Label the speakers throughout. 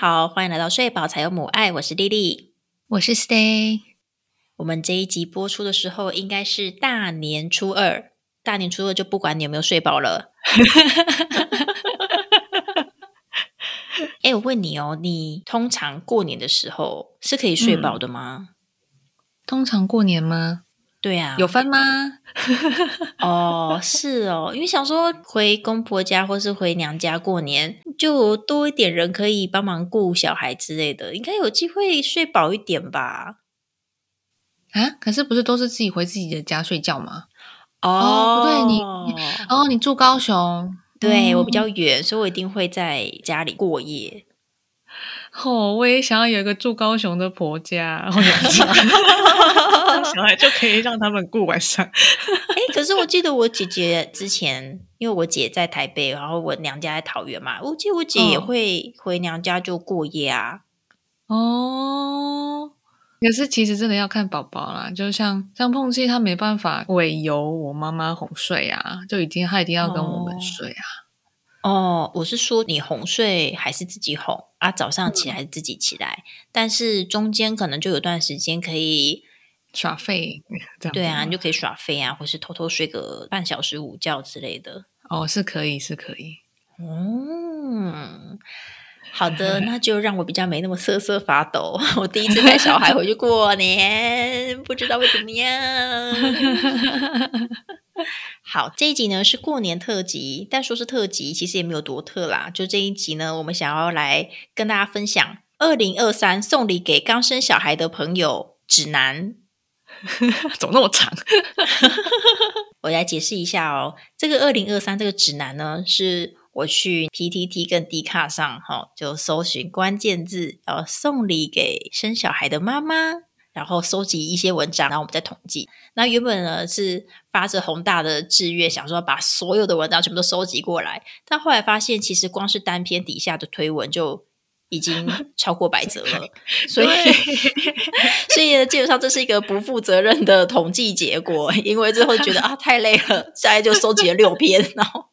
Speaker 1: 好，欢迎来到睡饱才有母爱，我是丽丽，
Speaker 2: 我是 Stay。
Speaker 1: 我们这一集播出的时候，应该是大年初二。大年初二就不管你有没有睡饱了。哎，我问你哦，你通常过年的时候是可以睡饱的吗？
Speaker 2: 通常过年吗？
Speaker 1: 对啊，
Speaker 2: 有分吗？
Speaker 1: 哦，是哦，因为想说回公婆家或是回娘家过年，就多一点人可以帮忙顾小孩之类的，应该有机会睡饱一点吧？
Speaker 2: 啊，可是不是都是自己回自己的家睡觉吗？
Speaker 1: 哦，
Speaker 2: 不对，你哦，你住高雄，
Speaker 1: 对我比较远，所以我一定会在家里过夜。
Speaker 2: 哦，我也想要有一个住高雄的婆家，然后小孩就可以让他们过晚上。
Speaker 1: 哎，可是我记得我姐姐之前，因为我姐在台北，然后我娘家在桃园嘛，我记得我姐也会回娘家就过夜啊。
Speaker 2: 哦，可是其实真的要看宝宝啦，就像像碰气，他没办法委由我妈妈哄睡啊，就一定他一定要跟我们睡啊。
Speaker 1: 哦，我是说你哄睡还是自己哄啊？早上起来自己起来，但是中间可能就有段时间可以
Speaker 2: 耍废，
Speaker 1: 对啊，你就可以耍废啊，或是偷偷睡个半小时午觉之类的。
Speaker 2: 哦，是可以，是可以。
Speaker 1: 嗯，好的，那就让我比较没那么瑟瑟发抖。我第一次带小孩回去过年，不知道会怎么样。好，这一集呢是过年特辑，但说是特辑，其实也没有多特啦。就这一集呢，我们想要来跟大家分享二零二三送礼给刚生小孩的朋友指南。
Speaker 2: 怎么那么长？
Speaker 1: 我来解释一下哦。这个二零二三这个指南呢，是我去 PTT 跟 D 卡上哈，就搜寻关键字，然后送礼给生小孩的妈妈。然后收集一些文章，然后我们再统计。那原本呢是发着宏大的志愿，想说把所有的文章全部都收集过来。但后来发现，其实光是单篇底下的推文就已经 超过百则了。所以，所以基本上这是一个不负责任的统计结果。因为最后觉得啊太累了，现在就收集了六篇，然后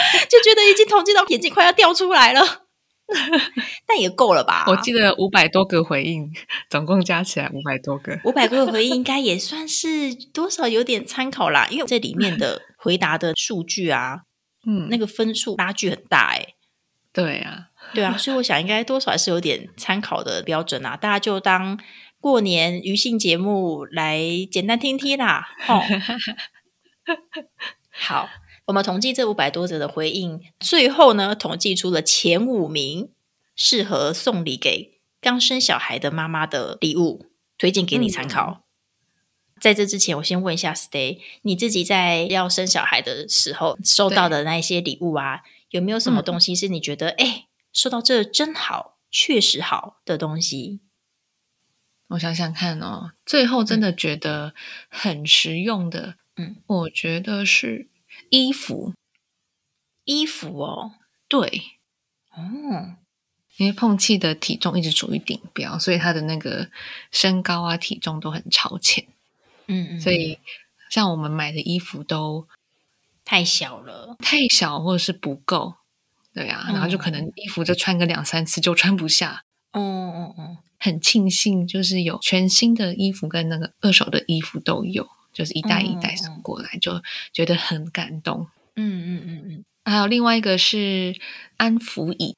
Speaker 1: 就觉得已经统计到眼睛快要掉出来了。但也够了吧？
Speaker 2: 我记得五百多个回应，总共加起来五百多个。
Speaker 1: 五百多个回应应该也算是多少有点参考啦，因为这里面的回答的数据啊，嗯，那个分数拉距很大哎。
Speaker 2: 对啊，
Speaker 1: 对啊，所以我想应该多少还是有点参考的标准啊。大家就当过年娱性节目来简单听听啦。哦 好。我们统计这五百多则的回应，最后呢，统计出了前五名适合送礼给刚生小孩的妈妈的礼物，推荐给你参考。在这之前，我先问一下 Stay，你自己在要生小孩的时候收到的那一些礼物啊，有没有什么东西是你觉得哎，收到这真好，确实好的东西？
Speaker 2: 我想想看哦，最后真的觉得很实用的，嗯，我觉得是。衣服，
Speaker 1: 衣服哦，
Speaker 2: 对，哦，因为碰气的体重一直处于顶标，所以他的那个身高啊、体重都很超前，嗯嗯，所以像我们买的衣服都
Speaker 1: 太小了，
Speaker 2: 太小或者是不够，对啊，然后就可能衣服就穿个两三次就穿不下，哦哦哦，很庆幸就是有全新的衣服跟那个二手的衣服都有。就是一代一代送过来，就觉得很感动。嗯嗯嗯嗯。还有另外一个是安抚椅，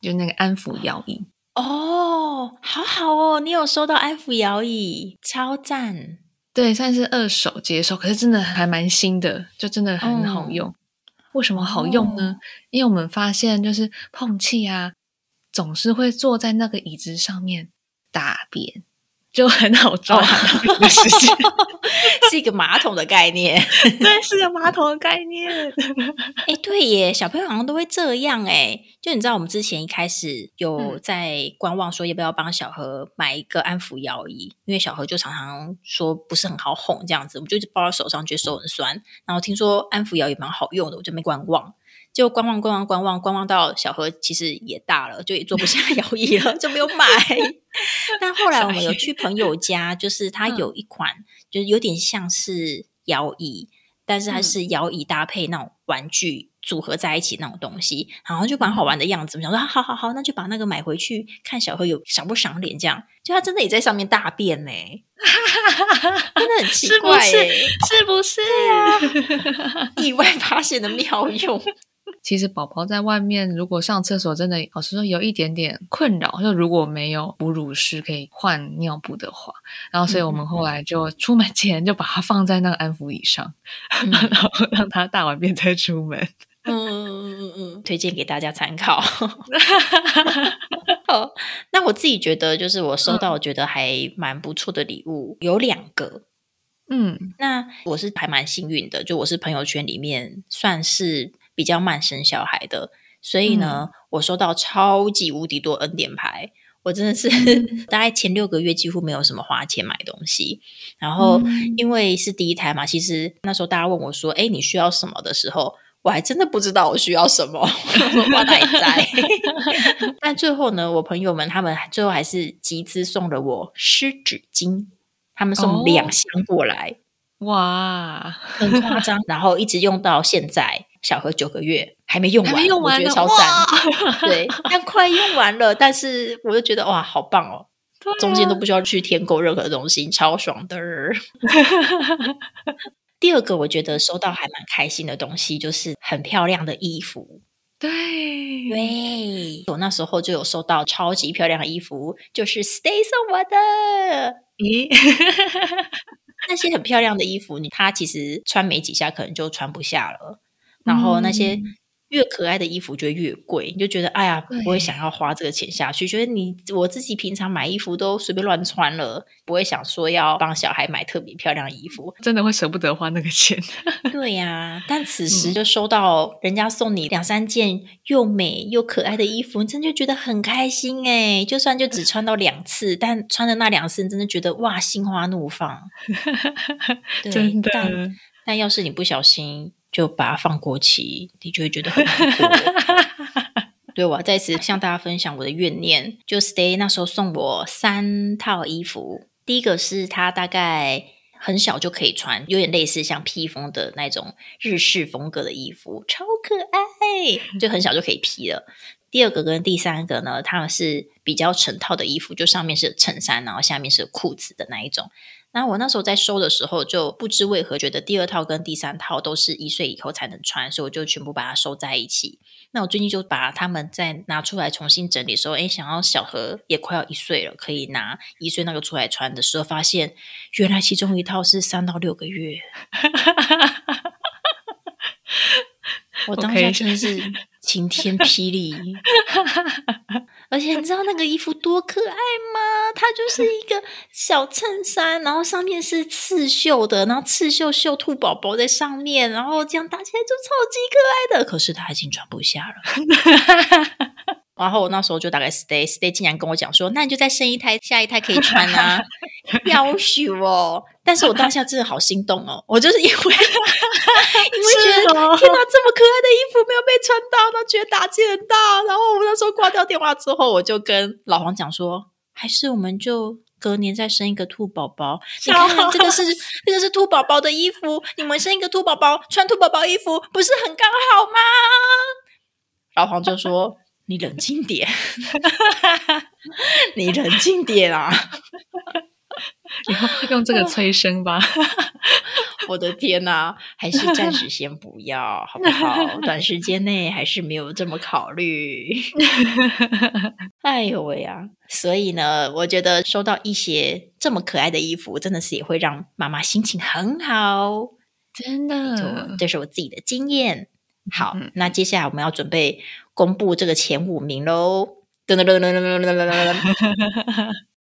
Speaker 2: 就那个安抚摇椅。
Speaker 1: 哦，好好哦，你有收到安抚摇椅，超赞。
Speaker 2: 对，算是二手接收，可是真的还蛮新的，就真的很好用。为什么好用呢？因为我们发现，就是碰气啊，总是会坐在那个椅子上面大便。就很好抓
Speaker 1: 是一个马桶的概念，
Speaker 2: 对，是个马桶的概念。
Speaker 1: 哎，对耶，小朋友好像都会这样哎。就你知道，我们之前一开始有在观望，说要不要帮小何买一个安抚摇椅，因为小何就常常说不是很好哄这样子，我们就一直抱在手上，觉得手很酸。然后听说安抚摇椅蛮好用的，我就没观望。就观望观望观望观望到小何其实也大了，就也坐不下 摇椅了，就没有买。但后来我们有去朋友家，就是他有一款，就是有点像是摇椅。但是它是摇椅搭配那种玩具组合在一起那种东西，然后就蛮好玩的样子。我想说，好好好，那就把那个买回去，看小何有赏不赏脸。这样，就他真的也在上面大便呢，真的很奇怪，
Speaker 2: 是不是
Speaker 1: 呀？意外发现的妙用。
Speaker 2: 其实宝宝在外面如果上厕所，真的老实说有一点点困扰。就如果没有哺乳室可以换尿布的话，然后所以我们后来就出门前就把它放在那个安抚椅上，然后让他大完便再出门。
Speaker 1: 嗯嗯嗯嗯嗯，推荐给大家参考。好，那我自己觉得，就是我收到我觉得还蛮不错的礼物有两个。嗯，那我是还蛮幸运的，就我是朋友圈里面算是。比较慢生小孩的，所以呢，我收到超级无敌多恩典牌，我真的是 大概前六个月几乎没有什么花钱买东西。然后因为是第一胎嘛，其实那时候大家问我说：“哎，你需要什么？”的时候，我还真的不知道我需要什么，我哪在？但最后呢，我朋友们他们最后还是集资送了我湿纸巾，他们送两箱过来，
Speaker 2: 哇，
Speaker 1: 很夸张，然后一直用到现在。小何九个月还没用完，我觉得超赞。对，但快用完了，但是我就觉得哇，好棒哦！中间都不需要去添购任何东西，超爽的。第二个，我觉得收到还蛮开心的东西，就是很漂亮的衣服。
Speaker 2: 对
Speaker 1: 对，我那时候就有收到超级漂亮的衣服，就是 Stay 送我的。咦，那些很漂亮的衣服，你它其实穿没几下，可能就穿不下了。然后那些越可爱的衣服就越贵，你就觉得哎呀，不会想要花这个钱下去。觉得你我自己平常买衣服都随便乱穿了，不会想说要帮小孩买特别漂亮的衣服，
Speaker 2: 真的会舍不得花那个钱。
Speaker 1: 对呀，但此时就收到人家送你两三件又美又可爱的衣服，你真就觉得很开心哎。就算就只穿到两次，但穿的那两次，你真的觉得哇，心花怒放。
Speaker 2: 真的，
Speaker 1: 但要是你不小心。就把它放过期，你就会觉得很难过。对我要再次向大家分享我的怨念，就 Stay 那时候送我三套衣服，第一个是它大概很小就可以穿，有点类似像披风的那种日式风格的衣服，超可爱，就很小就可以披了。第二个跟第三个呢，他们是比较成套的衣服，就上面是衬衫，然后下面是裤子的那一种。那我那时候在收的时候，就不知为何觉得第二套跟第三套都是一岁以后才能穿，所以我就全部把它收在一起。那我最近就把它们再拿出来重新整理的时候，哎，想要小何也快要一岁了，可以拿一岁那个出来穿的时候，发现原来其中一套是三到六个月。我当下真的是晴天霹雳。而且你知道那个衣服多可爱吗？它就是一个小衬衫，然后上面是刺绣的，然后刺绣绣兔宝宝在上面，然后这样搭起来就超级可爱的。可是它已经穿不下了。然后我那时候就大概 stay stay，竟然跟我讲说，那你就再生一胎，下一胎可以穿啊，要求哦。但是我当下真的好心动哦，我就是因为 因为觉得天哪，这么可爱的衣服没有被穿到，那觉得打击很大。然后我那时候挂掉电话之后，我就跟老黄讲说，还是我们就隔年再生一个兔宝宝。你看这个是这个是兔宝宝的衣服，你们生一个兔宝宝，穿兔宝宝衣服不是很刚好吗？老黄就说。你冷静点，你冷静点啊！
Speaker 2: 以后用这个催生吧。
Speaker 1: 我的天哪，还是暂时先不要，好不好？短时间内还是没有这么考虑。哎呦喂呀！所以呢，我觉得收到一些这么可爱的衣服，真的是也会让妈妈心情很好。
Speaker 2: 真的，
Speaker 1: 这是我自己的经验。好，那接下来我们要准备公布这个前五名喽！噔噔噔噔噔噔噔噔噔！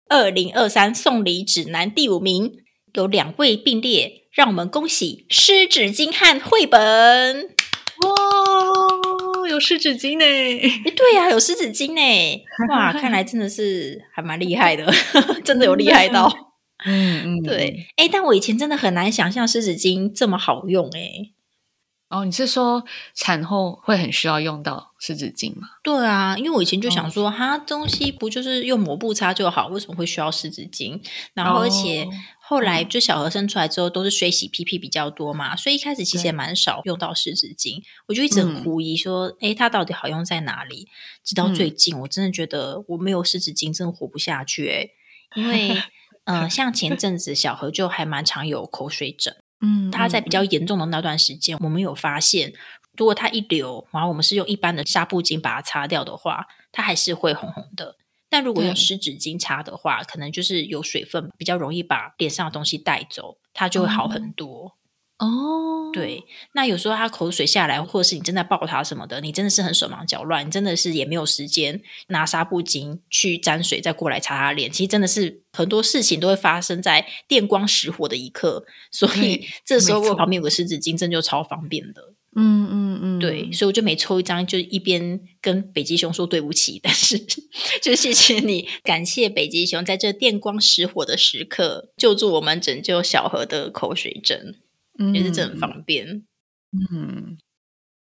Speaker 1: 二零二三送礼指南第五名有两位并列，让我们恭喜湿纸巾和绘本！
Speaker 2: 哇，有湿纸巾呢！
Speaker 1: 哎，对呀，有湿纸巾呢！哇，看来真的是还蛮厉害的，真的有厉害到。嗯嗯，对。哎，但我以前真的很难想象湿纸巾这么好用哎。
Speaker 2: 哦，你是说产后会很需要用到湿纸巾吗？
Speaker 1: 对啊，因为我以前就想说，哈，东西不就是用抹布擦就好，为什么会需要湿纸巾？然后而且后来就小何生出来之后，都是水洗屁屁比较多嘛，所以一开始其实也蛮少用到湿纸巾。我就一直很狐疑，说，哎，它到底好用在哪里？直到最近，我真的觉得我没有湿纸巾，真的活不下去。哎，因为，嗯，像前阵子小何就还蛮常有口水疹，嗯，他在比较严重的那段时间，我们有发现，如果他一流，然后我们是用一般的纱布巾把它擦掉的话，它还是会红红的。但如果用湿纸巾擦的话，可能就是有水分，比较容易把脸上的东西带走，它就会好很多。哦，对。那有时候他口水下来，或者是你正在抱他什么的，你真的是很手忙脚乱，你真的是也没有时间拿纱布巾去沾水再过来擦他脸。其实真的是很多事情都会发生在电光石火的一刻，所以这时候我旁边有个湿纸巾，真就超方便的。嗯嗯嗯，对，所以我就每抽一张，就一边跟北极熊说对不起，但是就谢谢你，感谢北极熊在这电光石火的时刻救助我们，拯救小何的口水疹，也是真很方便。嗯，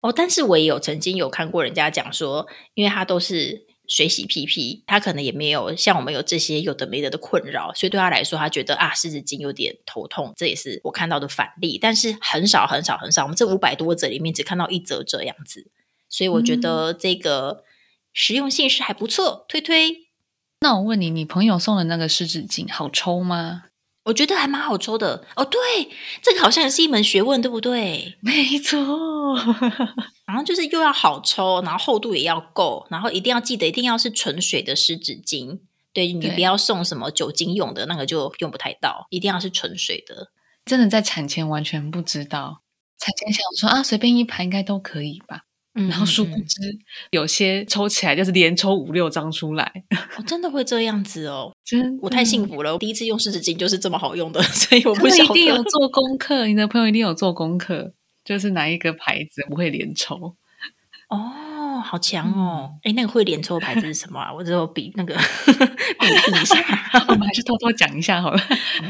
Speaker 1: 哦，但是我也有曾经有看过人家讲说，因为他都是。水洗屁屁，他可能也没有像我们有这些有的没的的困扰，所以对他来说，他觉得啊湿纸巾有点头痛，这也是我看到的反例，但是很少很少很少，我们这五百多则里面只看到一则这样子，所以我觉得这个实用性是还不错，推推。
Speaker 2: 那我问你，你朋友送的那个湿纸巾好抽吗？
Speaker 1: 我觉得还蛮好抽的哦，对，这个好像也是一门学问，对不对？
Speaker 2: 没错，
Speaker 1: 然后就是又要好抽，然后厚度也要够，然后一定要记得，一定要是纯水的湿纸巾。对你不要送什么酒精用的那个，就用不太到，一定要是纯水的。
Speaker 2: 真的在产前完全不知道，产前想说啊，随便一排应该都可以吧。然后殊不知，有些抽起来就是连抽五六张出来，
Speaker 1: 真的会这样子哦！
Speaker 2: 真，
Speaker 1: 我太幸福了，我第一次用湿纸巾就是这么好用的，所以我不一
Speaker 2: 定有做功课。你的朋友一定有做功课，就是哪一个牌子不会连抽？
Speaker 1: 哦，好强哦！哎，那个会连抽的牌子是什么啊？我只有比那个 比一下，
Speaker 2: 我们还是偷偷讲一下好了，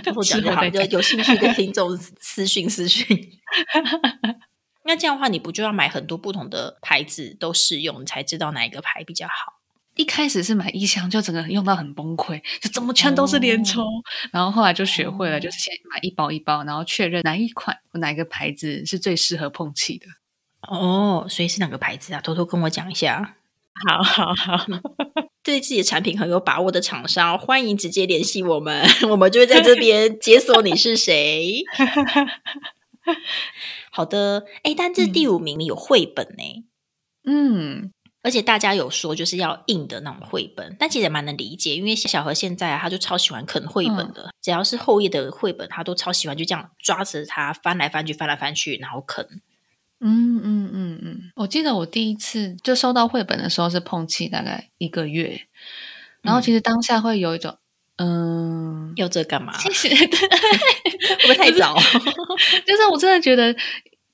Speaker 1: 偷偷讲一下，有有兴趣的听众私讯私讯。那这样的话，你不就要买很多不同的牌子都试用，你才知道哪一个牌比较好？
Speaker 2: 一开始是买一箱，就整个用到很崩溃，就怎么全都是连抽。然后后来就学会了，就是先买一包一包，然后确认哪一款哪一个牌子是最适合碰气的。
Speaker 1: 哦，所以是哪个牌子啊？偷偷跟我讲一下。
Speaker 2: 好好好，
Speaker 1: 对自己的产品很有把握的厂商，欢迎直接联系我们，我们就会在这边解锁你是谁。好的，哎，但这第五名有绘本呢，嗯，而且大家有说就是要硬的那种绘本，但其实也蛮能理解，因为小何现在啊，他就超喜欢啃绘本的，只要是厚页的绘本，他都超喜欢，就这样抓着它翻来翻去，翻来翻去，然后啃。
Speaker 2: 嗯嗯嗯嗯，我记得我第一次就收到绘本的时候是碰气，大概一个月，然后其实当下会有一种。
Speaker 1: 嗯，要这干嘛？
Speaker 2: 其实
Speaker 1: 会不会太早？
Speaker 2: 就是我真的觉得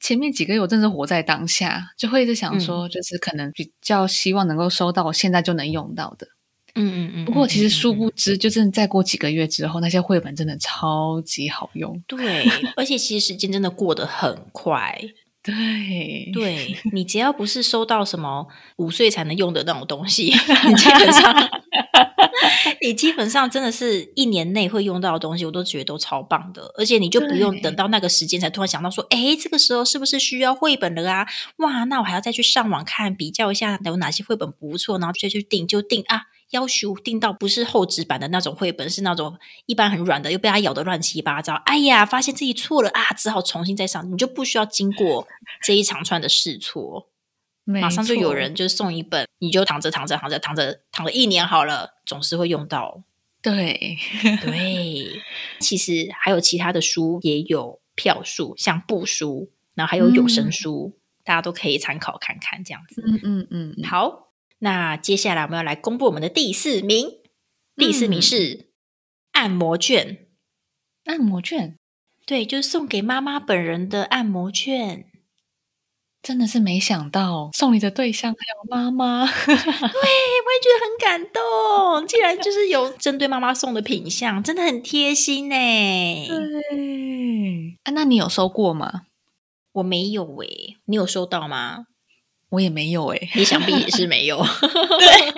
Speaker 2: 前面几个月我真的活在当下，就会一直想说，就是可能比较希望能够收到现在就能用到的。嗯嗯嗯。不过其实殊不知，就真的再过几个月之后，那些绘本真的超级好用。
Speaker 1: 对，而且其实时间真的过得很快。
Speaker 2: 对，
Speaker 1: 对你只要不是收到什么五岁才能用的那种东西，你基本上。你基本上真的是一年内会用到的东西，我都觉得都超棒的，而且你就不用等到那个时间才突然想到说，哎，这个时候是不是需要绘本了啊？哇，那我还要再去上网看比较一下有哪些绘本不错，然后再去订就订啊，要求订到不是厚纸板的那种绘本，是那种一般很软的，又被它咬得乱七八糟。哎呀，发现自己错了啊，只好重新再上，你就不需要经过这一长串的试错。马上就有人就送一本，你就躺着躺着躺着躺着躺了一年好了，总是会用到。
Speaker 2: 对
Speaker 1: 对，其实还有其他的书也有票数，像布书，然后还有有声书，大家都可以参考看看这样子。嗯嗯嗯。好，那接下来我们要来公布我们的第四名，第四名是按摩券。
Speaker 2: 按摩券，
Speaker 1: 对，就是送给妈妈本人的按摩券。
Speaker 2: 真的是没想到送礼的对象还有妈妈，对，我也觉
Speaker 1: 得很感动。竟然就是有针对妈妈送的品相，真的很贴心呢。
Speaker 2: 对，啊，那你有收过吗？
Speaker 1: 我没有诶，你有收到吗？
Speaker 2: 我也没有诶，
Speaker 1: 你想必也是没有。
Speaker 2: 对，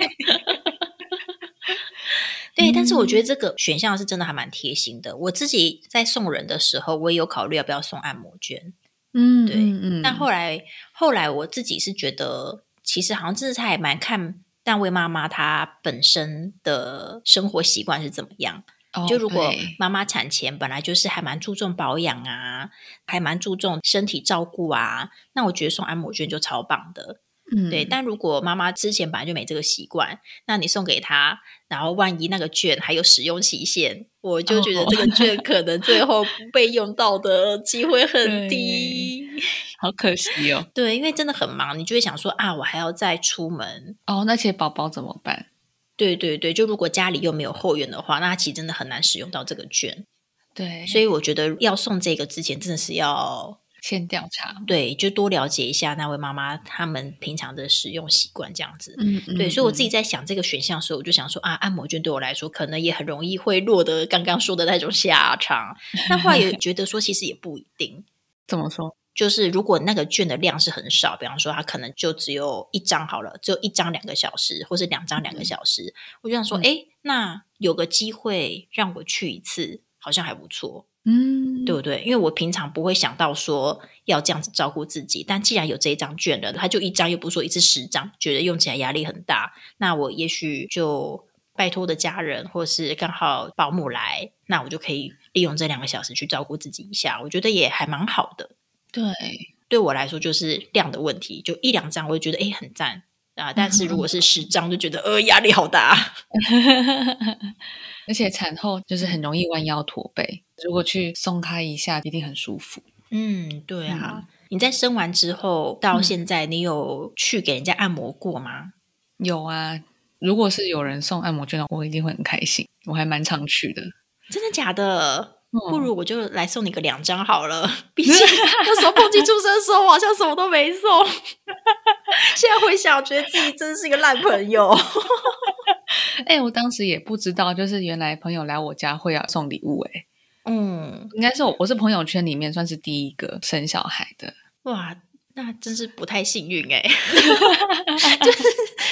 Speaker 1: 对，但是我觉得这个选项是真的还蛮贴心的。我自己在送人的时候，我也有考虑要不要送按摩券。
Speaker 2: 嗯，对，嗯。
Speaker 1: 但后来后来我自己是觉得，其实好像真的还蛮看单位妈妈她本身的生活习惯是怎么样。就如果妈妈产前本来就是还蛮注重保养啊，还蛮注重身体照顾啊，那我觉得送按摩券就超棒的。嗯，对。但如果妈妈之前本来就没这个习惯，那你送给她，然后万一那个券还有使用期限，我就觉得这个 券可能最后被用到的机会很低，
Speaker 2: 好可惜哦。
Speaker 1: 对，因为真的很忙，你就会想说啊，我还要再出门
Speaker 2: 哦，那些宝宝怎么办？
Speaker 1: 对对对，就如果家里又没有后援的话，那其实真的很难使用到这个券。
Speaker 2: 对，
Speaker 1: 所以我觉得要送这个之前，真的是要
Speaker 2: 先调查，
Speaker 1: 对，就多了解一下那位妈妈他们平常的使用习惯这样子。嗯嗯。对，所以我自己在想这个选项的时候，我就想说啊，按摩券对我来说可能也很容易会落得刚刚说的那种下场。那后来也 觉得说，其实也不一定。
Speaker 2: 怎么说？
Speaker 1: 就是如果那个券的量是很少，比方说它可能就只有一张好了，只有一张两个小时，或是两张两个小时，我就想说，哎，那有个机会让我去一次，好像还不错，嗯，对不对？因为我平常不会想到说要这样子照顾自己，但既然有这一张券了，他就一张又不说一次十张，觉得用起来压力很大，那我也许就拜托的家人，或是刚好保姆来，那我就可以利用这两个小时去照顾自己一下，我觉得也还蛮好的。
Speaker 2: 对，
Speaker 1: 对我来说就是量的问题，就一两张我就觉得哎很赞啊，但是如果是十张就觉得呃压力好大，
Speaker 2: 而且产后就是很容易弯腰驼背，如果去松开一下一定很舒服。
Speaker 1: 嗯，对啊，你在生完之后到现在，你有去给人家按摩过吗？
Speaker 2: 有啊，如果是有人送按摩券，我一定会很开心，我还蛮常去的。
Speaker 1: 真的假的？不如我就来送你个两张好了，毕竟那时候碰见出生的时候，好像什么都没送。现在回想，觉得自己真是一个烂朋友。
Speaker 2: 哎，我当时也不知道，就是原来朋友来我家会要送礼物。哎，嗯，应该是我，我是朋友圈里面算是第一个生小孩的。
Speaker 1: 哇！那真是不太幸运哎，就是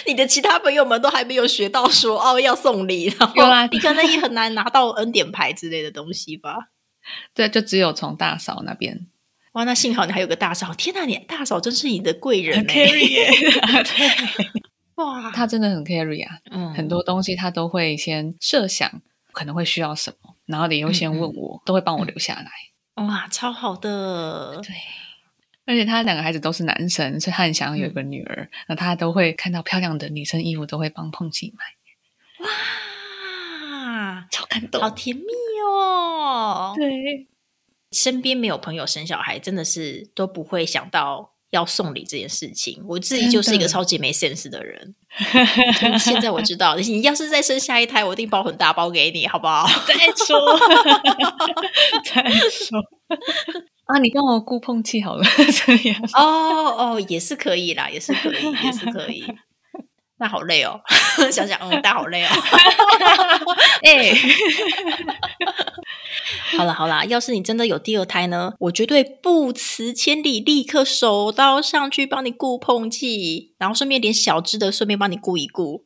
Speaker 1: 你的其他朋友们都还没有学到说哦要送礼，然后你可能也很难拿到恩典牌之类的东西吧？
Speaker 2: 对，就只有从大嫂那边。
Speaker 1: 哇，那幸好你还有个大嫂！天哪，你大嫂真是你的贵人
Speaker 2: ，carry 对，哇，他真的很 carry 啊，嗯，很多东西他都会先设想可能会需要什么，然后你又先问我，都会帮我留下来。
Speaker 1: 哇，超好的，
Speaker 2: 对。而且他两个孩子都是男生，所以他很想要有一个女儿。那他都会看到漂亮的女生衣服，都会帮碰琪买。
Speaker 1: 哇，
Speaker 2: 超感动，
Speaker 1: 好甜蜜哦！
Speaker 2: 对，
Speaker 1: 身边没有朋友生小孩，真的是都不会想到要送礼这件事情。我自己就是一个超级没 sense 的人。现在我知道，你要是再生下一胎，我一定包很大包给你，好不好？
Speaker 2: 再说，再说。啊，你跟我姑碰气好了，这样
Speaker 1: 哦哦，也是可以啦，也是可以，也是可以。那好累哦，想想，嗯，但好累哦。哎，好了好了，要是你真的有第二胎呢，我绝对不辞千里，立刻手刀上去帮你顾碰气，然后顺便连小只的顺便帮你顾一顾。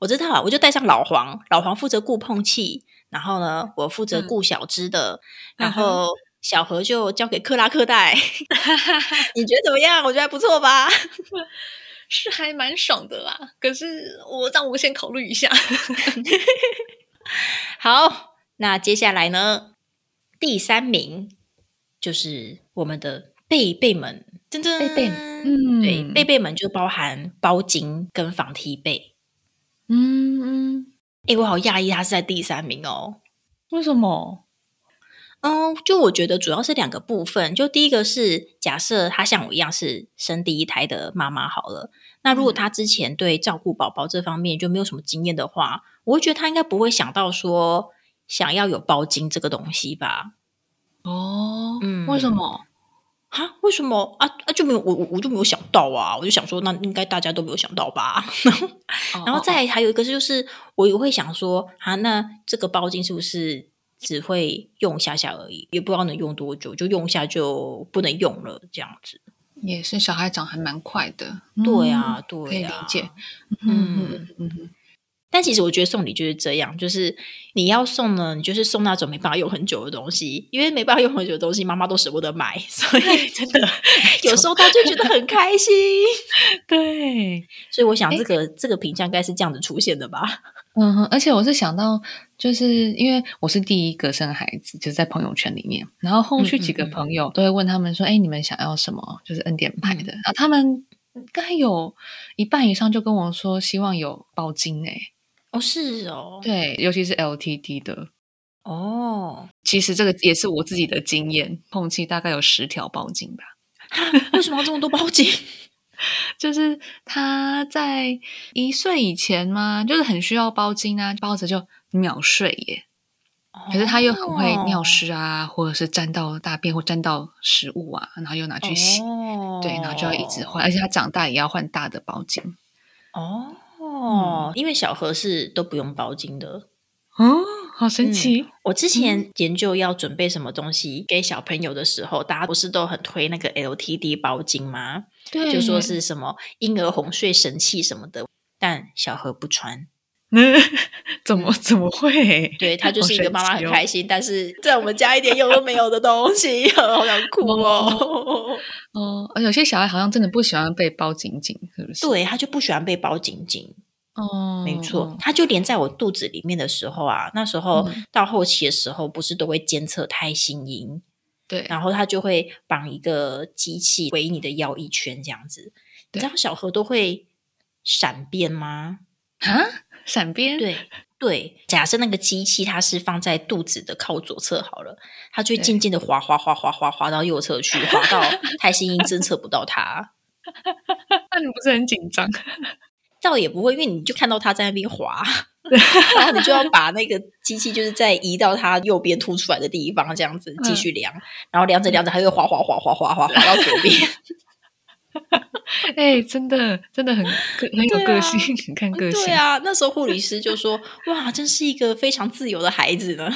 Speaker 1: 我知道，我就带上老黄，老黄负责顾碰气，然后呢，我负责顾小只的，然后。小何就交给克拉克带，你觉得怎么样？我觉得还不错吧，
Speaker 2: 是还蛮爽的啦。可是我让我先考虑一下。
Speaker 1: 好，那接下来呢？第三名就是我们的贝贝们，真真贝贝，嗯，对，贝贝们就包含包巾跟防踢被。嗯嗯，哎，我好讶异，他是在第三名哦。
Speaker 2: 为什么？
Speaker 1: 嗯，就我觉得主要是两个部分。就第一个是假设她像我一样是生第一胎的妈妈好了，那如果她之前对照顾宝宝这方面就没有什么经验的话，我会觉得她应该不会想到说想要有包巾这个东西吧？
Speaker 2: 哦，嗯，为什么？
Speaker 1: 哈？为什么啊？啊，就没有我我我就没有想到啊！我就想说，那应该大家都没有想到吧？然后再还有一个就是，我也会想说，啊，那这个包巾是不是？只会用下下而已，也不知道能用多久，就用下就不能用了，这样子。
Speaker 2: 也是小孩长还蛮快的，
Speaker 1: 对啊，对，
Speaker 2: 可以理解。嗯嗯嗯。
Speaker 1: 但其实我觉得送礼就是这样，就是你要送呢，你就是送那种没办法用很久的东西，因为没办法用很久的东西，妈妈都舍不得买，所以真的有收到就觉得很开心。
Speaker 2: 对，
Speaker 1: 所以我想这个这个评价应该是这样子出现的吧。
Speaker 2: 嗯哼，而且我是想到，就是因为我是第一个生孩子，就是在朋友圈里面，然后后续几个朋友都会问他们说：“哎，你们想要什么？就是恩典牌的啊？”他们该有一半以上就跟我说希望有包金哎。
Speaker 1: 哦，是哦，
Speaker 2: 对，尤其是 LTD 的哦。其实这个也是我自己的经验，碰气大概有十条包巾吧。
Speaker 1: 为什么要这么多包巾？
Speaker 2: 就是他在一岁以前嘛，就是很需要包巾啊，包着就秒睡耶。可是他又很会尿湿啊，或者是沾到大便或沾到食物啊，然后又拿去洗，对，然后就要一直换，而且他长大也要换大的包巾。
Speaker 1: 哦。哦，因为小何是都不用包巾的
Speaker 2: 哦，好神奇！
Speaker 1: 我之前研究要准备什么东西给小朋友的时候，大家不是都很推那个 LTD 包巾吗？
Speaker 2: 对，
Speaker 1: 就说是什么婴儿哄睡神器什么的，但小何不穿。
Speaker 2: 怎么怎么会？
Speaker 1: 对他就是一个妈妈很开心，但是在我们家一点用都没有的东西，好想哭哦。
Speaker 2: 哦，有些小孩好像真的不喜欢被包紧紧，是不是？
Speaker 1: 对他就不喜欢被包紧紧。哦，没错，它就连在我肚子里面的时候啊，那时候到后期的时候，不是都会监测胎心音？
Speaker 2: 对，
Speaker 1: 然后它就会绑一个机器围你的腰一圈，这样子。你知道小何都会闪变吗？
Speaker 2: 啊？闪边
Speaker 1: 对对，假设那个机器它是放在肚子的靠左侧好了，它就会渐渐的滑滑滑滑滑滑到右侧去，滑到 胎心音侦测不到它。
Speaker 2: 那你不是很紧张？
Speaker 1: 倒也不会，因为你就看到他在那边滑，然后你就要把那个机器就是在移到它右边凸出来的地方，这样子继续量，然后量着量着，它又滑滑滑滑滑滑滑到左边。
Speaker 2: 哎，真的，真的很 很有个性，很看个性。
Speaker 1: 对啊，那时候护理师就说：“哇，真是一个非常自由的孩子呢。”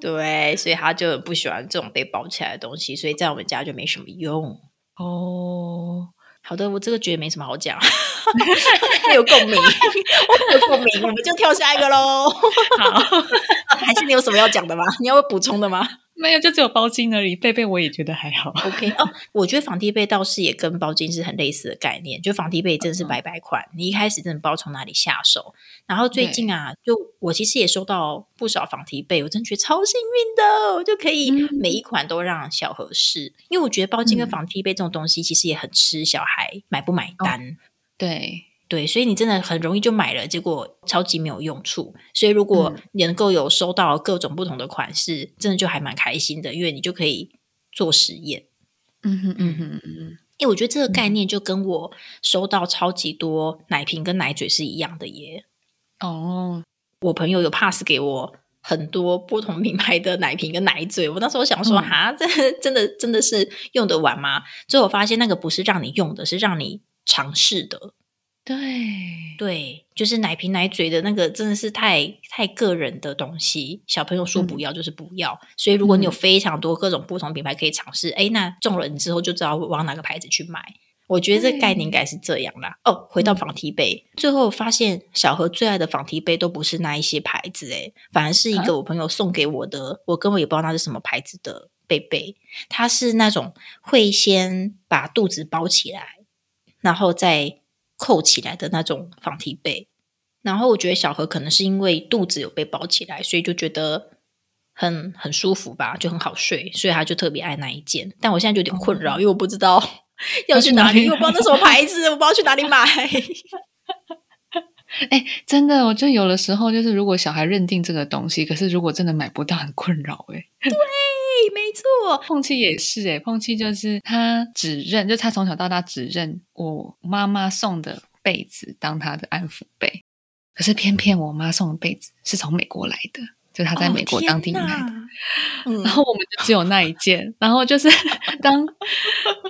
Speaker 1: 对，所以他就不喜欢这种被包起来的东西，所以在我们家就没什么用。哦，好的，我这个觉得没什么好讲，没 有共鸣，有共鸣，我们就跳下一个喽。好，还是你有什么要讲的吗？你要补充的吗？
Speaker 2: 没有，就只有包巾而已。被被我也觉得还好。
Speaker 1: OK 哦，我觉得防踢被倒是也跟包巾是很类似的概念。就防踢被真的是白白款，你一开始真的不知道从哪里下手。然后最近啊，就我其实也收到不少防踢被，我真觉得超幸运的，我就可以每一款都让小合适。因为我觉得包巾跟防踢被这种东西其实也很吃小孩买不买单。
Speaker 2: 对。
Speaker 1: 对，所以你真的很容易就买了，结果超级没有用处。所以如果你能够有收到各种不同的款式，真的就还蛮开心的，因为你就可以做实验。嗯哼嗯哼嗯哼，因为我觉得这个概念就跟我收到超级多奶瓶跟奶嘴是一样的耶。哦，我朋友有 pass 给我很多不同品牌的奶瓶跟奶嘴，我那时候想说，哈，这真的真的是用得完吗？最后我发现那个不是让你用的，是让你尝试的。
Speaker 2: 对
Speaker 1: 对，就是奶瓶奶嘴的那个，真的是太太个人的东西。小朋友说不要就是不要，所以如果你有非常多各种不同品牌可以尝试，哎，那中了你之后就知道往哪个牌子去买。我觉得这概念应该是这样啦。哦，回到仿提杯，最后发现小何最爱的仿提杯都不是那一些牌子，哎，反而是一个我朋友送给我的，我根本也不知道那是什么牌子的贝贝。它是那种会先把肚子包起来，然后再。扣起来的那种防踢被，然后我觉得小何可能是因为肚子有被包起来，所以就觉得很很舒服吧，就很好睡，所以他就特别爱那一件。但我现在就有点困扰，因为我不知道 要去哪里，因为我不知道那什么牌子，我不知道去哪里买。
Speaker 2: 哎，真的，我就有的时候就是，如果小孩认定这个东西，可是如果真的买不到，很困扰。哎，
Speaker 1: 对，没错，
Speaker 2: 碰气也是。哎，碰气就是他只认，就他从小到大只认我妈妈送的被子当他的安抚被，可是偏偏我妈送的被子是从美国来的。就他在美国当地买的，然后我们就只有那一件，然后就是 当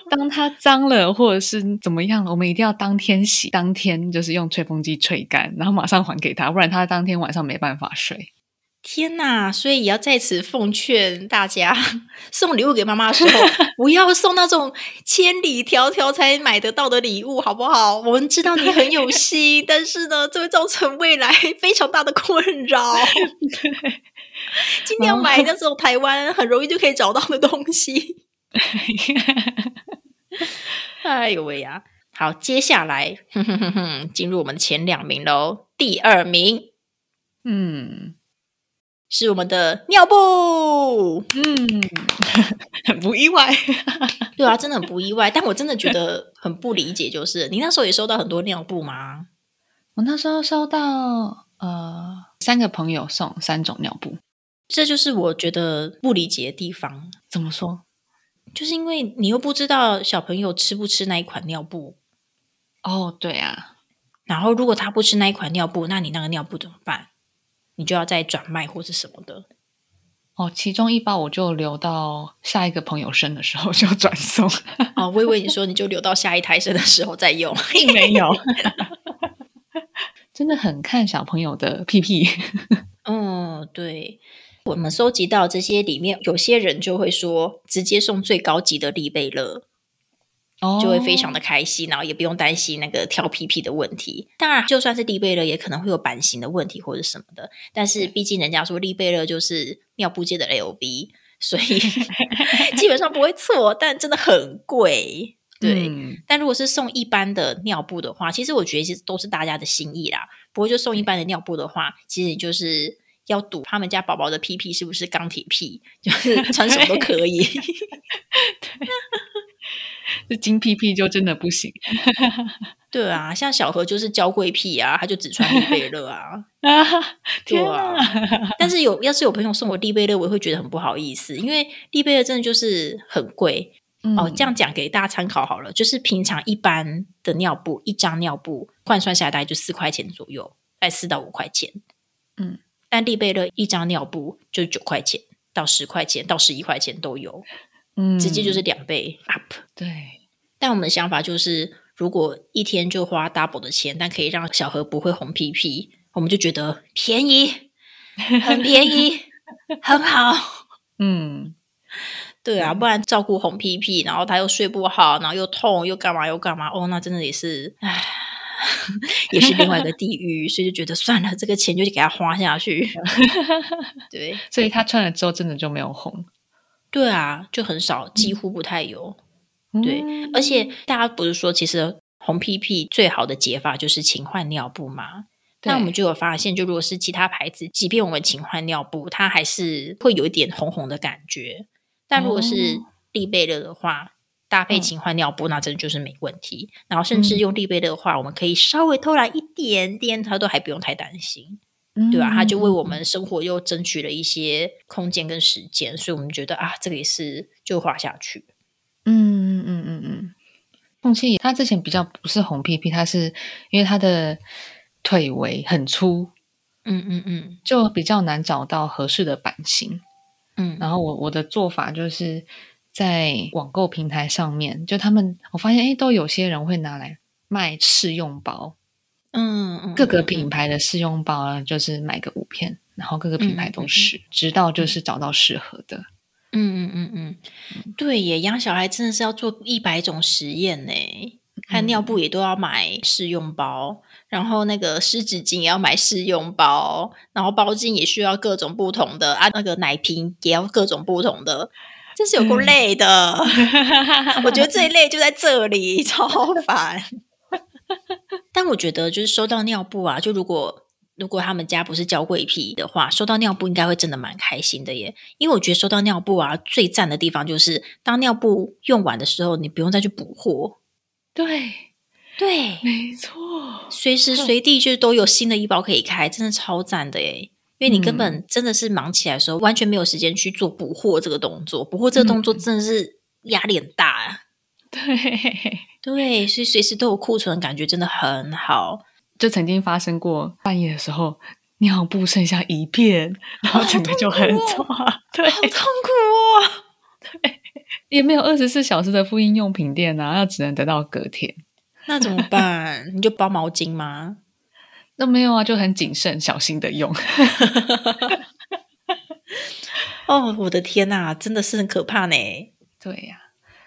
Speaker 2: 当它脏了或者是怎么样了，我们一定要当天洗，当天就是用吹风机吹干，然后马上还给他，不然他当天晚上没办法睡。
Speaker 1: 天呐！所以也要在此奉劝大家，送礼物给妈妈的时候，不要送那种千里迢迢才买得到的礼物，好不好？我们知道你很有心，但是呢，这会造成未来 非常大的困扰。
Speaker 2: 对，
Speaker 1: 尽量买那种台湾很容易就可以找到的东西。哎呦喂呀！好，接下来进入我们前两名喽。第二名，嗯。是我们的尿布，
Speaker 2: 嗯，很 不意外，
Speaker 1: 对啊，真的很不意外。但我真的觉得很不理解，就是你那时候也收到很多尿布吗？
Speaker 2: 我那时候收到呃三个朋友送三种尿布，
Speaker 1: 这就是我觉得不理解的地方。
Speaker 2: 怎么说？
Speaker 1: 就是因为你又不知道小朋友吃不吃那一款尿布。
Speaker 2: 哦，对啊。
Speaker 1: 然后如果他不吃那一款尿布，那你那个尿布怎么办？你就要再转卖或是什么的
Speaker 2: 哦。其中一包我就留到下一个朋友生的时候 就转送
Speaker 1: 哦。我以为你说你就留到下一胎生的时候再用，
Speaker 2: 并没有。真的很看小朋友的屁屁。
Speaker 1: 嗯，对。我们收集到这些里面，有些人就会说直接送最高级的利贝乐。就会非常的开心，然后也不用担心那个挑屁屁的问题。当然，就算是利贝勒，也可能会有版型的问题或者什么的。但是，毕竟人家说利贝勒就是尿布界的 LV，所以 基本上不会错。但真的很贵，对。但如果是送一般的尿布的话，其实我觉得其实都是大家的心意啦。不过，就送一般的尿布的话，其实就是要赌他们家宝宝的屁屁是不是钢铁屁，就是 穿什么都可以。
Speaker 2: 对。这金屁屁就真的不行，
Speaker 1: 对啊，像小何就是娇贵屁啊，他就只穿利贝勒啊，
Speaker 2: 对啊。
Speaker 1: 但是有要是有朋友送我利贝勒，我也会觉得很不好意思，因为利贝勒真的就是很贵哦。这样讲给大家参考好了，就是平常一般的尿布一张尿布换算下来大概就四块钱左右，在四到五块钱，嗯，但利贝勒一张尿布就九块钱到十块钱到十一块钱都有。嗯直接就是两倍 up，
Speaker 2: 对。
Speaker 1: 但我们的想法就是，如果一天就花 double 的钱，但可以让小何不会红屁屁，我们就觉得便宜，很便宜，很好。嗯，对啊，不然照顾红屁屁，然后他又睡不好，然后又痛，又干嘛又干嘛，哦，那真的也是，唉，也是另外一个地狱。所以就觉得算了，这个钱就给他花下去。对，
Speaker 2: 所以他穿了之后，真的就没有红。
Speaker 1: 对啊，就很少，几乎不太有。对，而且大家不是说，其实红屁屁最好的解法就是勤换尿布吗？那我们就有发现，就如果是其他牌子，即便我们勤换尿布，它还是会有一点红红的感觉。但如果是利贝乐的话，搭配勤换尿布，那真的就是没问题。然后甚至用利贝乐的话，我们可以稍微偷懒一点点，它都还不用太担心。对吧？他就为我们生活又争取了一些空间跟时间，所以我们觉得啊，这个也是就画下去。
Speaker 2: 嗯嗯嗯嗯，凤七他之前比较不是红屁屁，他是因为他的腿围很粗，嗯嗯嗯，就比较难找到合适的版型。嗯，然后我我的做法就是在网购平台上面，就他们我发现哎，都有些人会拿来卖试用包。嗯，嗯各个品牌的试用包啊，就是买个五片，然后各个品牌都试，直到就是找到适合的。
Speaker 1: 嗯嗯嗯嗯，对耶，养小孩真的是要做一百种实验呢。看尿布也都要买试用包，然后那个湿纸巾也要买试用包，然后包巾也需要各种不同的啊，那个奶瓶也要各种不同的，真是有够累的。我觉得最累就在这里，超烦。但我觉得，就是收到尿布啊，就如果如果他们家不是娇贵癖的话，收到尿布应该会真的蛮开心的耶。因为我觉得收到尿布啊，最赞的地方就是，当尿布用完的时候，你不用再去补货。
Speaker 2: 对
Speaker 1: 对，
Speaker 2: 没错，
Speaker 1: 随时随地就都有新的医保可以开，真的超赞的耶。因为你根本真的是忙起来的时候，完全没有时间去做补货这个动作。补货这个动作真的是压力很大啊。
Speaker 2: 对。
Speaker 1: 对，所以随时都有库存，感觉真的很好。
Speaker 2: 就曾经发生过半夜的时候，尿布剩下一片，然后整个就很痛，对，
Speaker 1: 好痛苦哦。
Speaker 2: 对，也没有二十四小时的复印用品店啊，要只能等到隔天。
Speaker 1: 那怎么办？你就包毛巾吗？
Speaker 2: 那没有啊，就很谨慎小心的用。
Speaker 1: 哦，我的天呐，真的是很可怕呢。
Speaker 2: 对呀，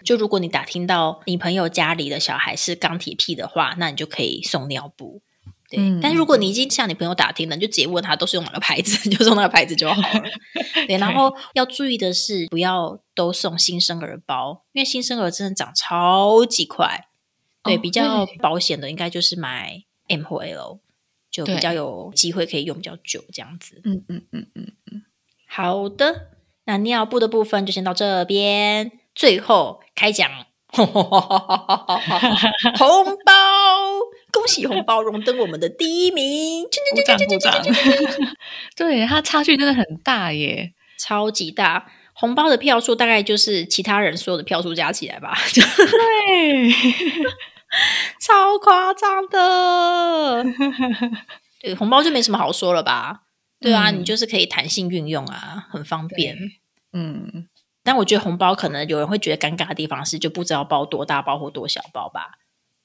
Speaker 1: 就如果你打听到你朋友家里的小孩是钢铁屁的话，那你就可以送尿布。对，但如果你已经向你朋友打听了，就直接问他都是用哪个牌子，就送那个牌子就好了。对，然后要注意的是，不要都送新生儿包，因为新生儿真的长超级快。对，比较保险的应该就是买 M 或 L，就比较有机会可以用比较久这样子。
Speaker 2: 嗯嗯嗯嗯嗯，
Speaker 1: 好的，那尿布的部分就先到这边，最后开奖 红包，恭喜红包荣登我们的第一名，
Speaker 2: 鼓掌鼓掌！对他差距真的很大耶，
Speaker 1: 超级大。红包的票数大概就是其他人所有的票数加起来吧，
Speaker 2: 对。
Speaker 1: 超夸张的，对红包就没什么好说了吧？对啊，你就是可以弹性运用啊，很方便。嗯，但我觉得红包可能有人会觉得尴尬的地方是，就不知道包多大包或多小包吧？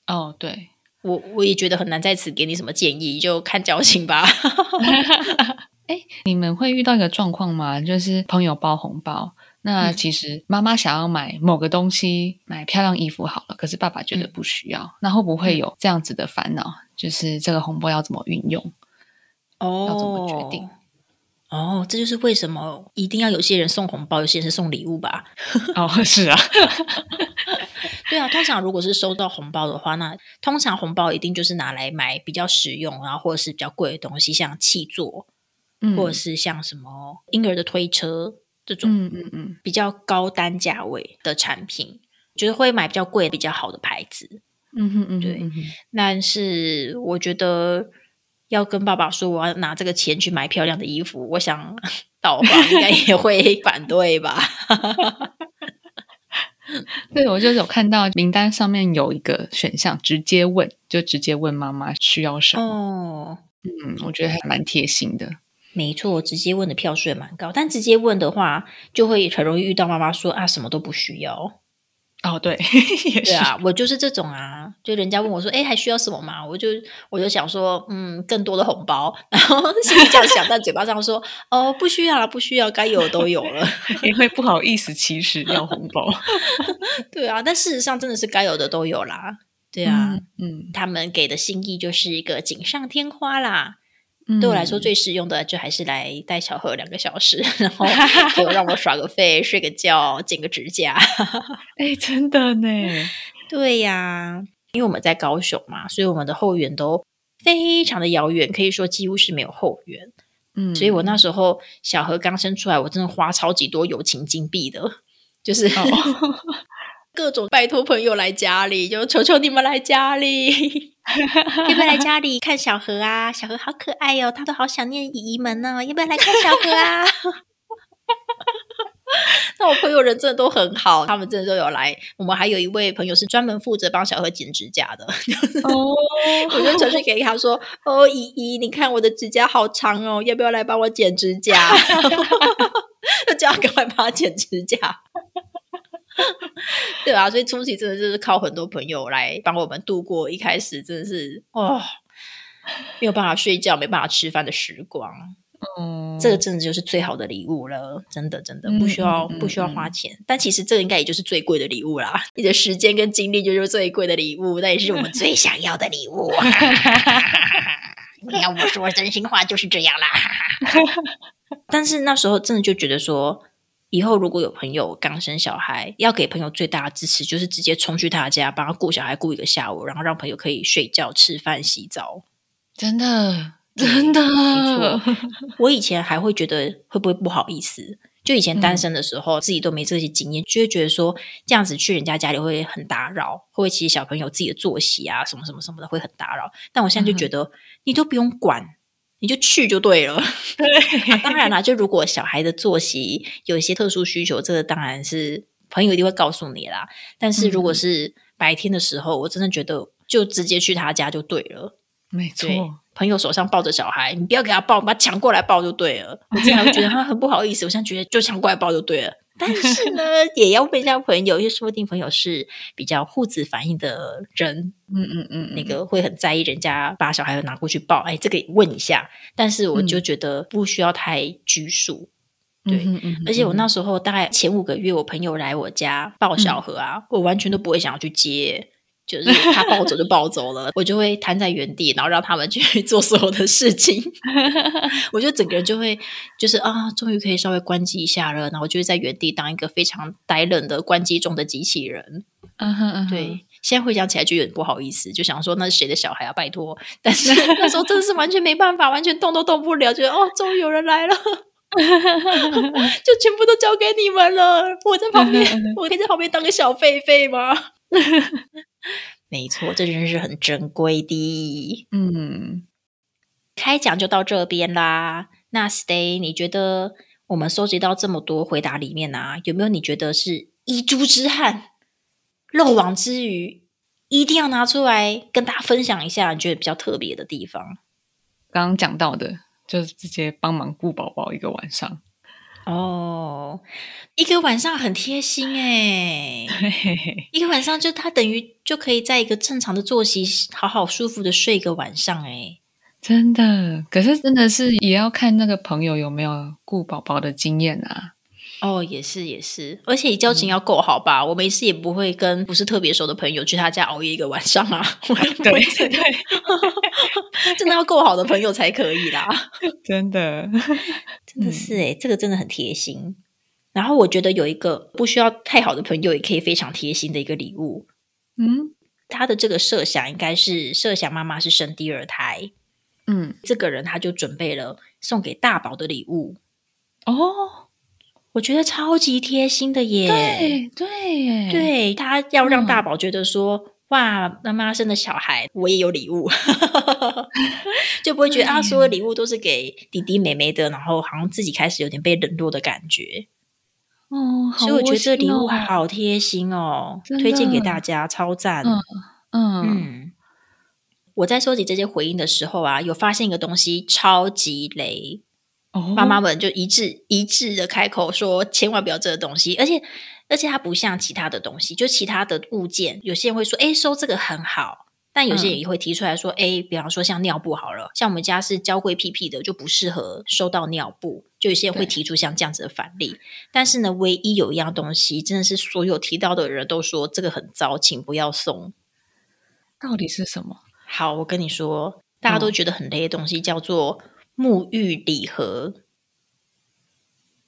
Speaker 2: 哦，对
Speaker 1: 我我也觉得很难在此给你什么建议，就看交情吧。
Speaker 2: 哎，你们会遇到一个状况吗？就是朋友包红包。那其实妈妈想要买某个东西，买漂亮衣服好了，可是爸爸觉得不需要，那会不会有这样子的烦恼？就是这个红包要怎么运用？哦，要怎么决定？
Speaker 1: 哦，这就是为什么一定要有些人送红包，有些人是送礼物吧？
Speaker 2: 哦，是啊，
Speaker 1: 对啊。通常如果是收到红包的话，那通常红包一定就是拿来买比较实用，然后或者是比较贵的东西，像气座，或者是像什么婴儿的推车。这种嗯嗯嗯比较高单价位的产品，就是会买比较贵、比较好的牌子。嗯哼嗯，对。但是我觉得要跟爸爸说我要拿这个钱去买漂亮的衣服，我想 导航应该也会 反对吧。
Speaker 2: 对，我就有看到名单上面有一个选项，直接问，就直接问妈妈需要什么。哦，嗯，我觉得还蛮贴心的。
Speaker 1: 没错，直接问的票数也蛮高，但直接问的话，就会很容易遇到妈妈说啊，什么都不需要。
Speaker 2: 哦，对，
Speaker 1: 对啊，我就是这种啊，就人家问我说，哎，还需要什么吗？我就我就想说，嗯，更多的红包，然后心里这样想，但嘴巴上说，哦，不需要了，不需要，该有的都有了，
Speaker 2: 因为不好意思，其实要红包。
Speaker 1: 对啊，但事实上真的是该有的都有啦。对啊，嗯，他们给的心意就是一个锦上添花啦。对我来说最实用的，就还是来带小何两个小时，然后就让我耍个 废、睡个觉、剪个指甲。
Speaker 2: 哎，真的呢？
Speaker 1: 对呀，因为我们在高雄嘛，所以我们的后援都非常的遥远，可以说几乎是没有后援。嗯，所以我那时候小何刚生出来，我真的花超级多友情金币的，就是。各种拜托朋友来家里，就求求你们来家里，要不要来家里看小何啊？小何好可爱哟，他都好想念姨姨们呢。要不要来看小何啊？那我朋友人真的都很好，他们真的都有来。我们还有一位朋友是专门负责帮小何剪指甲的。哦，我就传讯给他说：“哦，姨姨，你看我的指甲好长哦，要不要来帮我剪指甲？”就叫他赶快帮他剪指甲。对啊，所以初期真的就是靠很多朋友来帮我们度过一开始真的是哦没有办法睡觉、没办法吃饭的时光。嗯，这个真的就是最好的礼物了，真的真的不需要不需要花钱，但其实这个应该也就是最贵的礼物啦。你的时间跟精力就是最贵的礼物，那也是我们最想要的礼物。你要我说真心话就是这样啦。但是那时候真的就觉得说。以后如果有朋友刚生小孩，要给朋友最大的支持，就是直接冲去他家，帮他顾小孩顾一个下午，然后让朋友可以睡觉、吃饭、洗澡。
Speaker 2: 真的，真的，
Speaker 1: 没错。我以前还会觉得会不会不好意思？就以前单身的时候，自己都没这些经验，就会觉得说这样子去人家家里会很打扰，会不会其实小朋友自己的作息啊，什么什么什么的会很打扰？但我现在就觉得你都不用管。你就去就对了。
Speaker 2: 对，
Speaker 1: 当然啦，就如果小孩的作息有一些特殊需求，这个当然是朋友一定会告诉你啦。但是如果是白天的时候，我真的觉得就直接去他家就对了。
Speaker 2: 没错，
Speaker 1: 朋友手上抱着小孩，你不要给他抱，把他抢过来抱就对了。我经常会觉得 他很不好意思，我现在觉得就抢过来抱就对了。但是呢，也要问一下朋友，因为说不定朋友是比较护子反应的人，嗯嗯嗯，那个会很在意人家把小孩拿过去抱，哎，这个问一下。但是我就觉得不需要太拘束，对，而且我那时候大概前五个月，我朋友来我家抱小何啊，我完全都不会想要去接。就是他抱走就抱走了，我就会瘫在原地，然后让他们去做所有的事情。我就整个人就会就是啊，终于可以稍微关机一下了，然后就会在原地当一个非常呆愣的关机中的机器人。嗯哼嗯，对。现在回想起来就有点不好意思，就想说那是谁的小孩啊？拜托！但是那时候真的是完全没办法，完全动都动不了，觉得哦，终于有人来了，就全部都交给你们了。我在旁边，我可以在旁边当个小狒狒吗？没错，这真是很珍贵的。嗯，开讲就到这边啦。那 Stay，你觉得我们收集到这么多回答里面啊，有没有你觉得是遗珠之憾、漏网之鱼，一定要拿出来跟大家分享一下？你觉得比较特别的地方？
Speaker 2: 刚刚讲到的，就是直接帮忙顾宝宝一个晚上。
Speaker 1: 哦，一个晚上很贴心 哎，一个晚上就他等于就可以在一个正常的作息，好好舒服的睡一个晚上哎，
Speaker 2: 真的。可是真的是也要看那个朋友有没有顾宝宝的经验啊。
Speaker 1: 哦，也是也是，而且交情要够好吧？我没事也不会跟不是特别熟的朋友去他家熬夜一个晚上啊。
Speaker 2: 对对对，
Speaker 1: 真的要够好的朋友才可以啦。
Speaker 2: 真的，
Speaker 1: 真的是哎，这个真的很贴心。然后我觉得有一个不需要太好的朋友也可以非常贴心的一个礼物。嗯，他的这个设想应该是设想妈妈是生第二胎。嗯，这个人他就准备了送给大宝的礼物。哦。我觉得超级贴心的耶！
Speaker 2: 对对，
Speaker 1: 对他要让大宝觉得说，哇，妈妈生的小孩，我也有礼物，就不会觉得啊，所有礼物都是给弟弟妹妹的，然后好像自己开始有点被冷落的感觉。哦，所以我觉得这礼物好贴心哦，推荐给大家，超赞。嗯嗯，我在收集这些回应的时候啊，有发现一个东西，超级雷。妈妈们就一致一致的开口说，千万不要这个东西，而且而且它不像其他的东西，就其他的物件，有些人会说，哎，收这个很好，但有些人也会提出来说，哎，比方说像尿布好了，像我们家是娇贵屁屁的，就不适合收到尿布，就有些人会提出像这样子的反例。但是呢，唯一有一样东西，真的是所有提到的人都说这个很糟，请不要送。
Speaker 2: 到底是什么？
Speaker 1: 好，我跟你说，大家都觉得很累的东西，叫做。沐浴礼盒，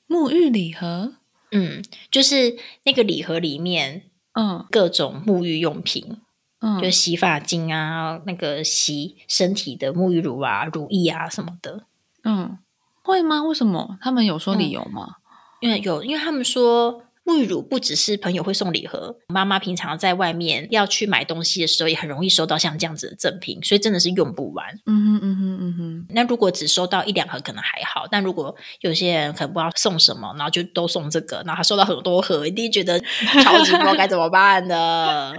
Speaker 2: 沐浴礼盒，
Speaker 1: 嗯，就是那个礼盒里面，嗯，各种沐浴用品，嗯，就洗发精啊，那个洗身体的沐浴乳啊、乳液啊什么的，
Speaker 2: 嗯，会吗？为什么？他们有说理由吗？
Speaker 1: 因为有，因为他们说。沐浴乳不只是朋友会送礼盒，妈妈平常在外面要去买东西的时候，也很容易收到像这样子的赠品，所以真的是用不完。嗯哼嗯哼嗯哼。那如果只收到一两盒可能还好，但如果有些人可能不知道送什么，然后就都送这个，然后他收到很多盒，一定觉得 超级不知道该怎么办呢。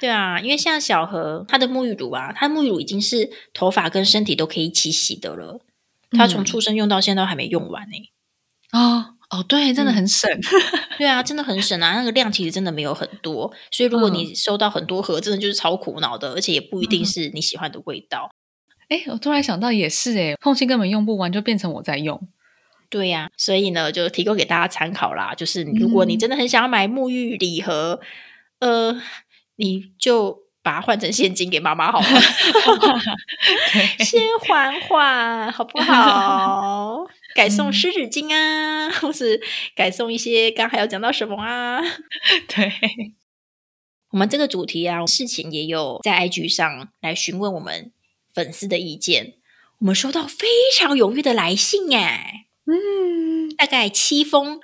Speaker 1: 对啊，因为像小何他的沐浴乳啊，他的沐浴乳已经是头发跟身体都可以一起洗的了，他从出生用到现在都还没用完呢。
Speaker 2: 啊。哦，对，真的很省。
Speaker 1: 对啊，真的很省啊！那个量其实真的没有很多，所以如果你收到很多盒，真的就是超苦恼的，而且也不一定是你喜欢的味道。
Speaker 2: 哎，我突然想到，也是哎，空气根本用不完，就变成我在用。
Speaker 1: 对呀，所以呢，就提供给大家参考啦。就是如果你真的很想要买沐浴礼盒，呃，你就把它换成现金给妈妈好了，先缓缓，好不好？改送湿纸巾啊，或是改送一些，刚还要讲到什么啊？
Speaker 2: 对，
Speaker 1: 我们这个主题啊，事情也有在 IG 上来询问我们粉丝的意见，我们收到非常踊跃的来信哎，嗯，大概七封，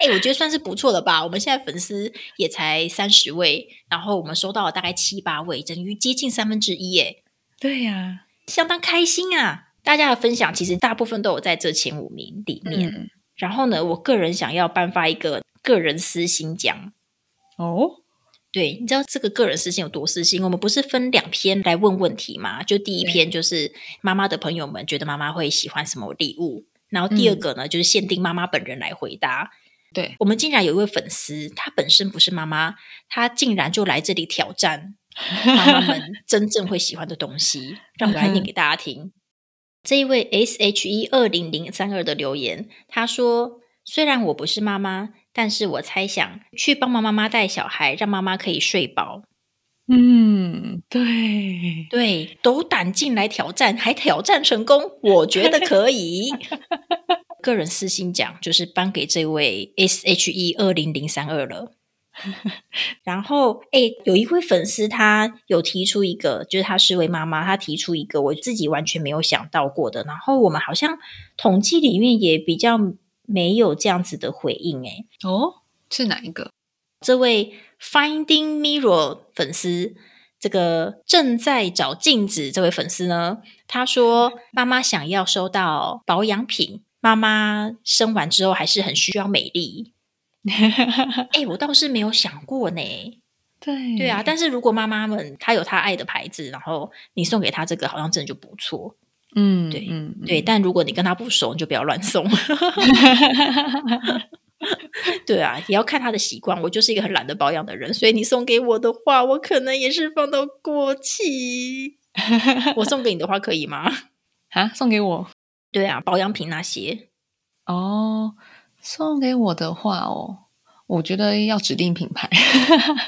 Speaker 1: 哎，我觉得算是不错的吧。我们现在粉丝也才三十位，然后我们收到了大概七八位，等于接近三分之一，哎，
Speaker 2: 对呀，
Speaker 1: 相当开心啊。大家的分享其实大部分都有在这前五名里面。然后呢，我个人想要颁发一个个人私心奖。哦，对，你知道这个个人私心有多私心？我们不是分两篇来问问题吗？就第一篇就是妈妈的朋友们觉得妈妈会喜欢什么礼物，然后第二个呢，就是限定妈妈本人来回答。
Speaker 2: 对
Speaker 1: 我们竟然有一位粉丝，她本身不是妈妈，她竟然就来这里挑战妈妈们真正会喜欢的东西，让我来念给大家听。这一位 S H E 二零零三二的留言，他说：“虽然我不是妈妈，但是我猜想去帮忙妈妈带小孩，让妈妈可以睡饱。”
Speaker 2: 嗯，对
Speaker 1: 对，斗胆进来挑战，还挑战成功，我觉得可以。个人私心讲，就是颁给这位 S H E 二零零三二了。然后，哎，有一位粉丝他有提出一个，就是他是位妈妈，他提出一个我自己完全没有想到过的。然后我们好像统计里面也比较没有这样子的回应。哎，
Speaker 2: 哦，是哪一个？
Speaker 1: 这位 Finding Mirror 粉丝，这个正在找镜子这位粉丝呢，他说妈妈想要收到保养品。妈妈生完之后还是很需要美丽，哎，我倒是没有想过呢。
Speaker 2: 对
Speaker 1: 对啊，但是如果妈妈们她有她爱的牌子，然后你送给她这个，好像真的就不错。
Speaker 2: 嗯，
Speaker 1: 对，
Speaker 2: 嗯，
Speaker 1: 对。但如果你跟她不熟，你就不要乱送。对啊，也要看她的习惯。我就是一个很懒得保养的人，所以你送给我的话，我可能也是放到过期。我送给你的话，可以吗？
Speaker 2: 啊，送给我。
Speaker 1: 对啊，保养品那些
Speaker 2: 哦，送给我的话哦，我觉得要指定品牌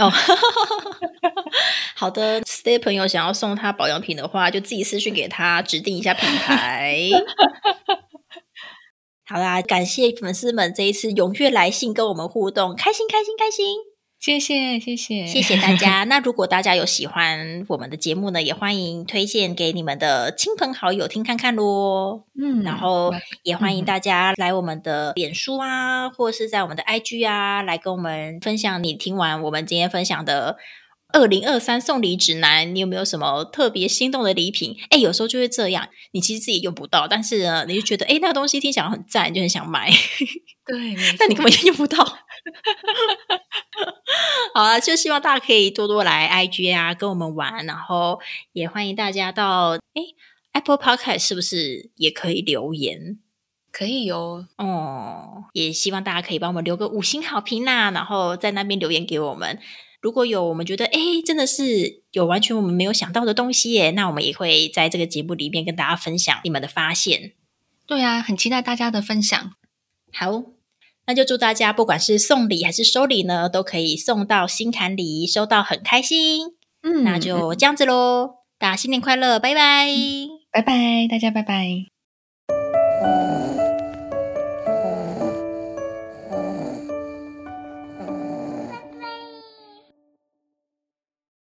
Speaker 1: 哦。好的，Stay 朋友想要送他保养品的话，就自己私信给他指定一下品牌。好啦，感谢粉丝们这一次踊跃来信跟我们互动，开心开心开心。
Speaker 2: 谢谢谢谢
Speaker 1: 谢谢大 家。那如果大家有喜欢我们的节目呢，也欢迎推荐给你们的亲朋好友听看看咯。嗯，然后也欢迎大家来我们的脸书啊，或者是在我们的 IG 啊，来跟我们分享你听完我们今天分享的二零二三送礼指南，你有没有什么特别心动的礼品？哎，有时候就会这样，你其实自己用不到，但是呢，你就觉得哎，那个东西听起来很赞，就很想买。
Speaker 2: 对，
Speaker 1: 但 你根本就用不到。好了，就希望大家可以多多来 IG 啊，跟我们玩，然后也欢迎大家到哎 Apple Podcast 是不是也可以留言？
Speaker 2: 可以哟，
Speaker 1: 哦，也希望大家可以帮我们留个五星好评啦，然后在那边留言给我们。如果有我们觉得哎，真的是有完全我们没有想到的东西耶，那我们也会在这个节目里面跟大家分享你们的发现。
Speaker 2: 对啊，很期待大家的分享。
Speaker 1: 好。那就祝大家不管是送礼还是收礼呢，都可以送到心坎里，收到很开心。嗯，那就这样子喽，大家新年快乐，拜拜，
Speaker 2: 拜拜，大家拜拜。